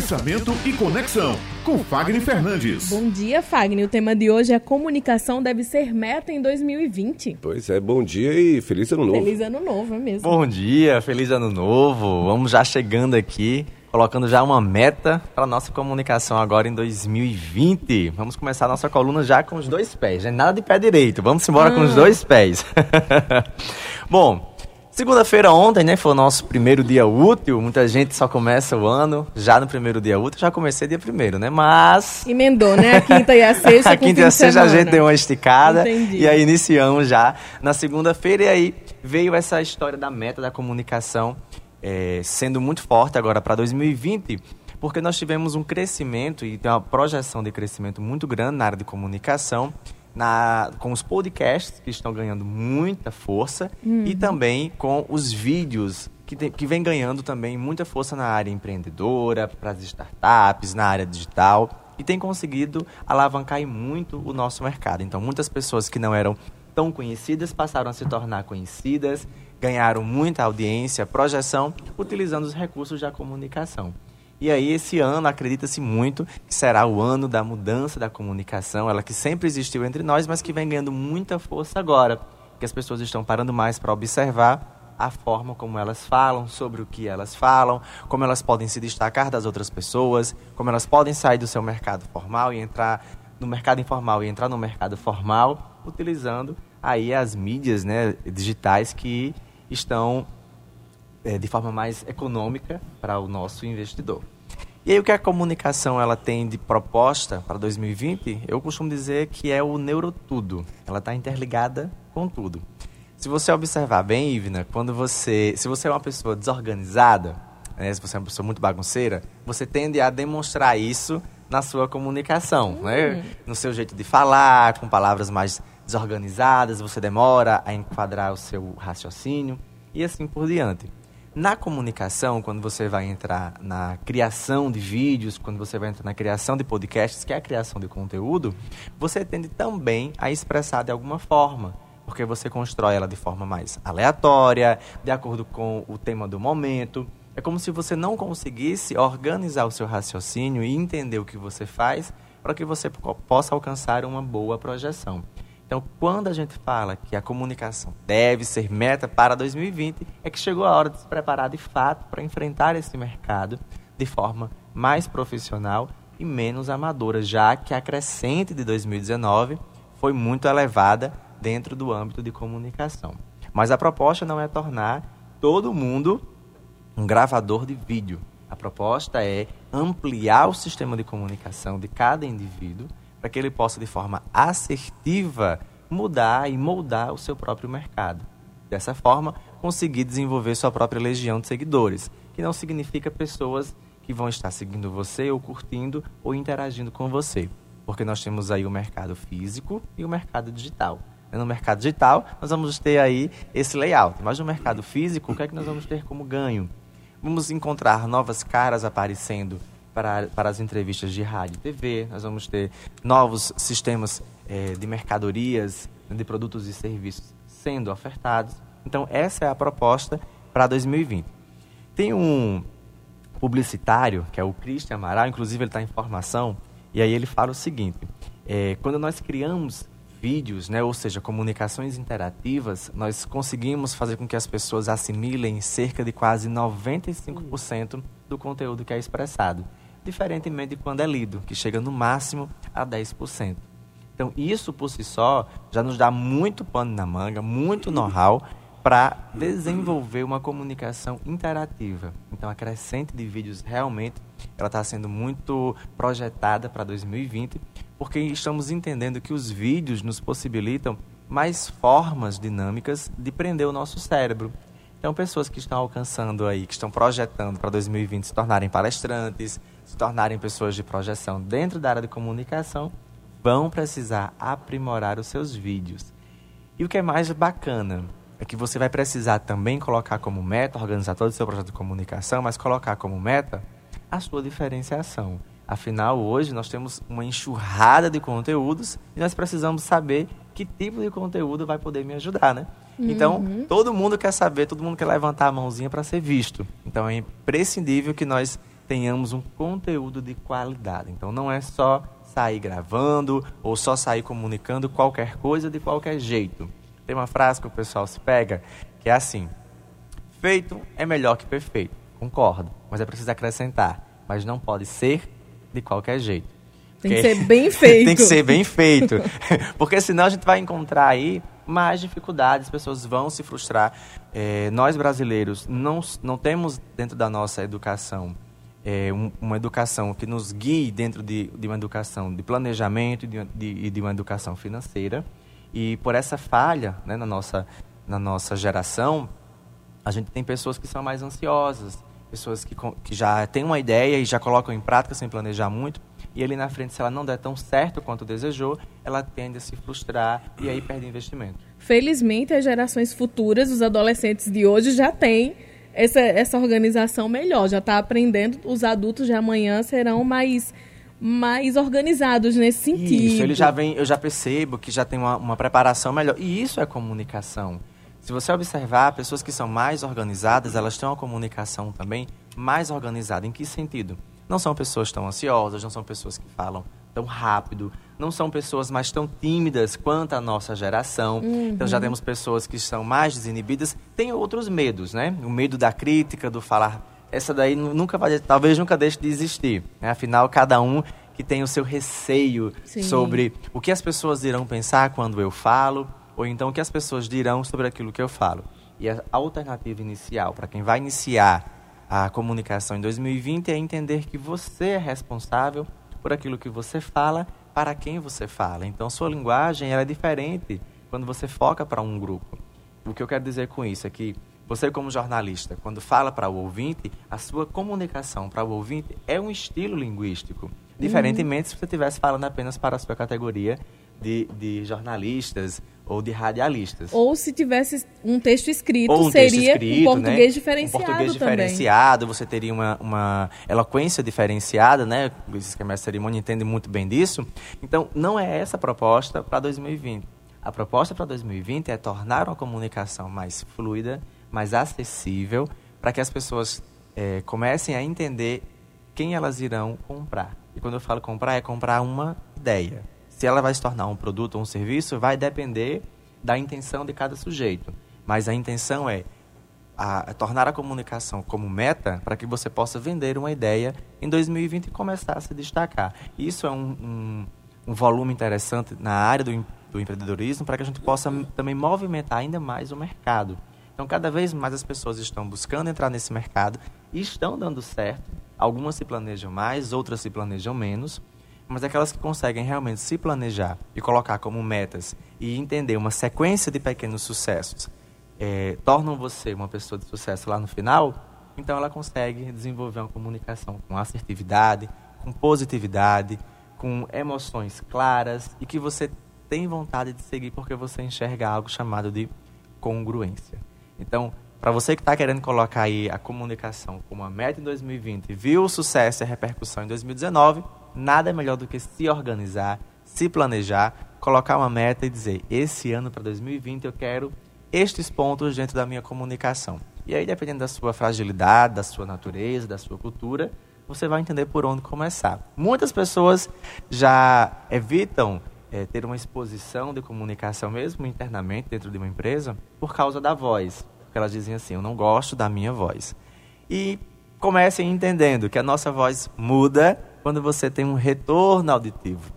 Pensamento e Conexão, com Fagner Fernandes. Bom dia, Fagner. O tema de hoje é comunicação deve ser meta em 2020. Pois é, bom dia e feliz ano novo. Feliz ano novo, é mesmo. Bom dia, feliz ano novo. Vamos já chegando aqui, colocando já uma meta para nossa comunicação agora em 2020. Vamos começar a nossa coluna já com os dois pés, né? Nada de pé direito. Vamos embora com os dois pés. Bom, Segunda-feira ontem, né, foi o nosso primeiro dia útil. Muita gente só começa o ano já no primeiro dia útil. Já comecei dia primeiro, né? Mas emendou, né? A quinta e a sexta. a quinta e a sexta a gente deu uma esticada Entendi. e aí iniciamos já na segunda-feira e aí veio essa história da meta da comunicação é, sendo muito forte agora para 2020, porque nós tivemos um crescimento e tem uma projeção de crescimento muito grande na área de comunicação na, com os podcasts, que estão ganhando muita força, Uhum. e também com os vídeos, que, tem, que vem ganhando também muita força na área empreendedora, para as startups, na área digital, e tem conseguido alavancar muito o nosso mercado. Então, muitas pessoas que não eram tão conhecidas passaram a se tornar conhecidas, ganharam muita audiência, projeção, utilizando os recursos da comunicação. E aí, esse ano, acredita-se muito que será o ano da mudança da comunicação, ela que sempre existiu entre nós, mas que vem ganhando muita força agora, que as pessoas estão parando mais para observar a forma como elas falam, sobre o que elas falam, como elas podem se destacar das outras pessoas, como elas podem sair do seu mercado formal e entrar no mercado informal e entrar no mercado formal, utilizando aí as mídias né, digitais que estão é, de forma mais econômica para o nosso investidor. E aí o que a comunicação ela tem de proposta para 2020? Eu costumo dizer que é o neurotudo. Ela está interligada com tudo. Se você observar bem, Ivna, quando você, se você é uma pessoa desorganizada, né, se você é uma pessoa muito bagunceira, você tende a demonstrar isso na sua comunicação, né? No seu jeito de falar, com palavras mais desorganizadas, você demora a enquadrar o seu raciocínio e assim por diante. Na comunicação, quando você vai entrar na criação de vídeos, quando você vai entrar na criação de podcasts, que é a criação de conteúdo, você tende também a expressar de alguma forma, porque você constrói ela de forma mais aleatória, de acordo com o tema do momento. É como se você não conseguisse organizar o seu raciocínio e entender o que você faz para que você po- possa alcançar uma boa projeção. Então, quando a gente fala que a comunicação deve ser meta para 2020, é que chegou a hora de se preparar de fato para enfrentar esse mercado de forma mais profissional e menos amadora, já que a crescente de 2019 foi muito elevada dentro do âmbito de comunicação. Mas a proposta não é tornar todo mundo um gravador de vídeo. A proposta é ampliar o sistema de comunicação de cada indivíduo para que ele possa, de forma assertiva, mudar e moldar o seu próprio mercado. Dessa forma, conseguir desenvolver sua própria legião de seguidores, que não significa pessoas que vão estar seguindo você ou curtindo ou interagindo com você. Porque nós temos aí o mercado físico e o mercado digital. No mercado digital, nós vamos ter aí esse layout. Mas no mercado físico, o que é que nós vamos ter como ganho? Vamos encontrar novas caras aparecendo para, para as entrevistas de rádio e TV. Nós vamos ter novos sistemas eh, de mercadorias, de produtos e serviços sendo ofertados. Então, essa é a proposta para 2020. Tem um publicitário, que é o Christian Amaral, inclusive ele está em formação, e aí ele fala o seguinte: eh, quando nós criamos vídeos, né, ou seja, comunicações interativas, nós conseguimos fazer com que as pessoas assimilem cerca de quase 95% do conteúdo que é expressado, diferentemente de quando é lido, que chega no máximo a 10%. Então, isso por si só já nos dá muito pano na manga, muito know-how para desenvolver uma comunicação interativa. Então, a crescente de vídeos realmente ela está sendo muito projetada para 2020, porque estamos entendendo que os vídeos nos possibilitam mais formas dinâmicas de prender o nosso cérebro. Então, pessoas que estão alcançando aí, que estão projetando para 2020 se tornarem palestrantes, se tornarem pessoas de projeção dentro da área de comunicação, vão precisar aprimorar os seus vídeos. E o que é mais bacana é que você vai precisar também colocar como meta, organizar todo o seu projeto de comunicação, mas colocar como meta a sua diferenciação. Afinal, hoje nós temos uma enxurrada de conteúdos e nós precisamos saber que tipo de conteúdo vai poder me ajudar, né? Então, todo mundo quer saber, todo mundo quer levantar a mãozinha para ser visto. Então, é imprescindível que nós tenhamos um conteúdo de qualidade. Então não é só sair gravando ou só sair comunicando qualquer coisa de qualquer jeito. Tem uma frase que o pessoal se pega que é assim: feito é melhor que perfeito. Concordo, mas é preciso acrescentar, mas não pode ser de qualquer jeito. Tem que ser bem feito. Tem que ser bem feito. Porque senão a gente vai encontrar aí mais dificuldades, as pessoas vão se frustrar. É, nós brasileiros não, não temos dentro da nossa educação é, um, uma educação que nos guie dentro de, de uma educação de planejamento e de, de, de, uma educação financeira. E por essa falha né, na, nossa, na nossa geração, a gente tem pessoas que são mais ansiosas, pessoas que, que já têm uma ideia e já colocam em prática sem planejar muito e ali na frente, se ela não der tão certo quanto desejou, ela tende a se frustrar e aí perde investimento. Felizmente, as gerações futuras, os adolescentes de hoje já têm essa, essa organização melhor, já está aprendendo, os adultos de amanhã serão mais mais organizados nesse sentido. Isso, ele já vem, eu já percebo que já tem uma, uma preparação melhor. E isso é comunicação. Se você observar, pessoas que são mais organizadas, elas têm uma comunicação também mais organizada. Em que sentido? Não são pessoas tão ansiosas, não são pessoas que falam tão rápido, não são pessoas mais tão tímidas quanto a nossa geração. Uhum. Então já temos pessoas que são mais desinibidas. Tem outros medos, né? O medo da crítica, do falar. Essa daí nunca vai, talvez nunca deixe de existir. Né? Afinal, cada um que tem o seu receio Sim. sobre o que as pessoas irão pensar quando eu falo, ou então o que as pessoas dirão sobre aquilo que eu falo. E a alternativa inicial para quem vai iniciar a comunicação em 2020 é entender que você é responsável por aquilo que você fala, para quem você fala. Então, sua linguagem é diferente quando você foca para um grupo. O que eu quero dizer com isso é que você, como jornalista, quando fala para o ouvinte, a sua comunicação para o ouvinte é um estilo linguístico. Diferentemente uhum. se você estivesse falando apenas para a sua categoria de, de jornalistas ou de radialistas. Ou se tivesse um texto escrito, um seria texto escrito, um português né? diferenciado. Um português também. diferenciado, você teria uma, uma eloquência diferenciada, né? Os que a cerimônia entende muito bem disso. Então, não é essa a proposta para 2020. A proposta para 2020 é tornar uma comunicação mais fluida, mais acessível, para que as pessoas é, comecem a entender quem elas irão comprar. E quando eu falo comprar, é comprar uma ideia se ela vai se tornar um produto ou um serviço, vai depender da intenção de cada sujeito. Mas a intenção é a, a tornar a comunicação como meta para que você possa vender uma ideia em 2020 e começar a se destacar. Isso é um, um, um volume interessante na área do, do empreendedorismo para que a gente possa também movimentar ainda mais o mercado. Então, cada vez mais as pessoas estão buscando entrar nesse mercado e estão dando certo. Algumas se planejam mais, outras se planejam menos mas aquelas que conseguem realmente se planejar e colocar como metas e entender uma sequência de pequenos sucessos é, tornam você uma pessoa de sucesso lá no final, então ela consegue desenvolver uma comunicação com assertividade, com positividade, com emoções claras e que você tem vontade de seguir porque você enxerga algo chamado de congruência. Então, para você que está querendo colocar aí a comunicação como uma meta em 2020, viu o sucesso e a repercussão em 2019, nada melhor do que se organizar, se planejar, colocar uma meta e dizer: esse ano para 2020 eu quero estes pontos dentro da minha comunicação. E aí, dependendo da sua fragilidade, da sua natureza, da sua cultura, você vai entender por onde começar. Muitas pessoas já evitam é, ter uma exposição de comunicação, mesmo internamente, dentro de uma empresa, por causa da voz. Porque elas dizem assim: eu não gosto da minha voz. E comecem entendendo que a nossa voz muda quando você tem um retorno auditivo.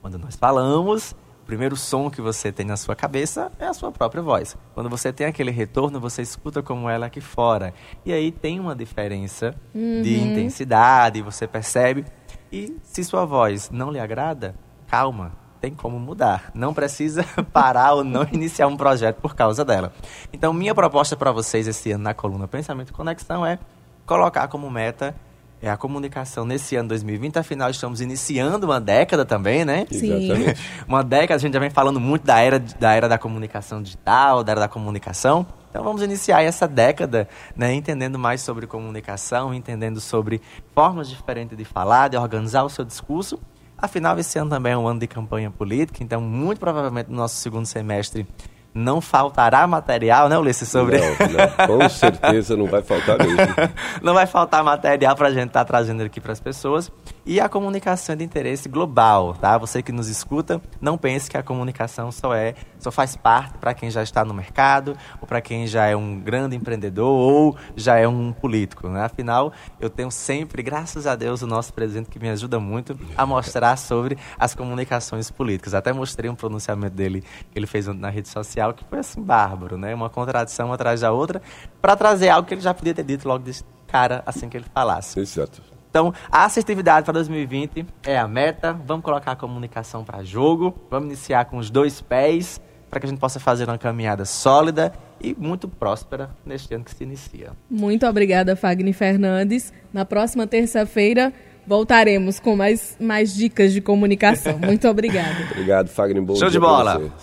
Quando nós falamos, o primeiro som que você tem na sua cabeça é a sua própria voz. Quando você tem aquele retorno, você escuta como ela aqui fora. E aí tem uma diferença uhum. de intensidade, você percebe. E se sua voz não lhe agrada, calma, tem como mudar. Não precisa parar ou não iniciar um projeto por causa dela. Então, minha proposta para vocês esse ano na coluna Pensamento e Conexão é colocar como meta é a comunicação nesse ano 2020. Afinal, estamos iniciando uma década também, né? Sim. Exatamente. uma década, a gente já vem falando muito da era, da era da comunicação digital, da era da comunicação. Então vamos iniciar essa década né, entendendo mais sobre comunicação, entendendo sobre formas diferentes de falar, de organizar o seu discurso. Afinal, esse ano também é um ano de campanha política, então muito provavelmente no nosso segundo semestre não faltará material, né, Ulisses, sobre... Não, não, com certeza não vai faltar mesmo. não vai faltar material para a gente estar tá trazendo aqui para as pessoas. E a comunicação é de interesse global, tá? Você que nos escuta, não pense que a comunicação só é, só faz parte para quem já está no mercado, ou para quem já é um grande empreendedor, ou já é um político, né? Afinal, eu tenho sempre, graças a Deus, o nosso presidente que me ajuda muito a mostrar sobre as comunicações políticas. Até mostrei um pronunciamento dele que ele fez na rede social que foi assim bárbaro, né? Uma contradição atrás da outra, para trazer algo que ele já podia ter dito logo de cara assim que ele falasse. Exato. Então, a assertividade para 2020 é a meta. Vamos colocar a comunicação para jogo. Vamos iniciar com os dois pés para que a gente possa fazer uma caminhada sólida e muito próspera neste ano que se inicia. Muito obrigada, Fagner Fernandes. Na próxima terça-feira voltaremos com mais, mais dicas de comunicação. Muito obrigada. Obrigado, Fagner. Bom Show de bola.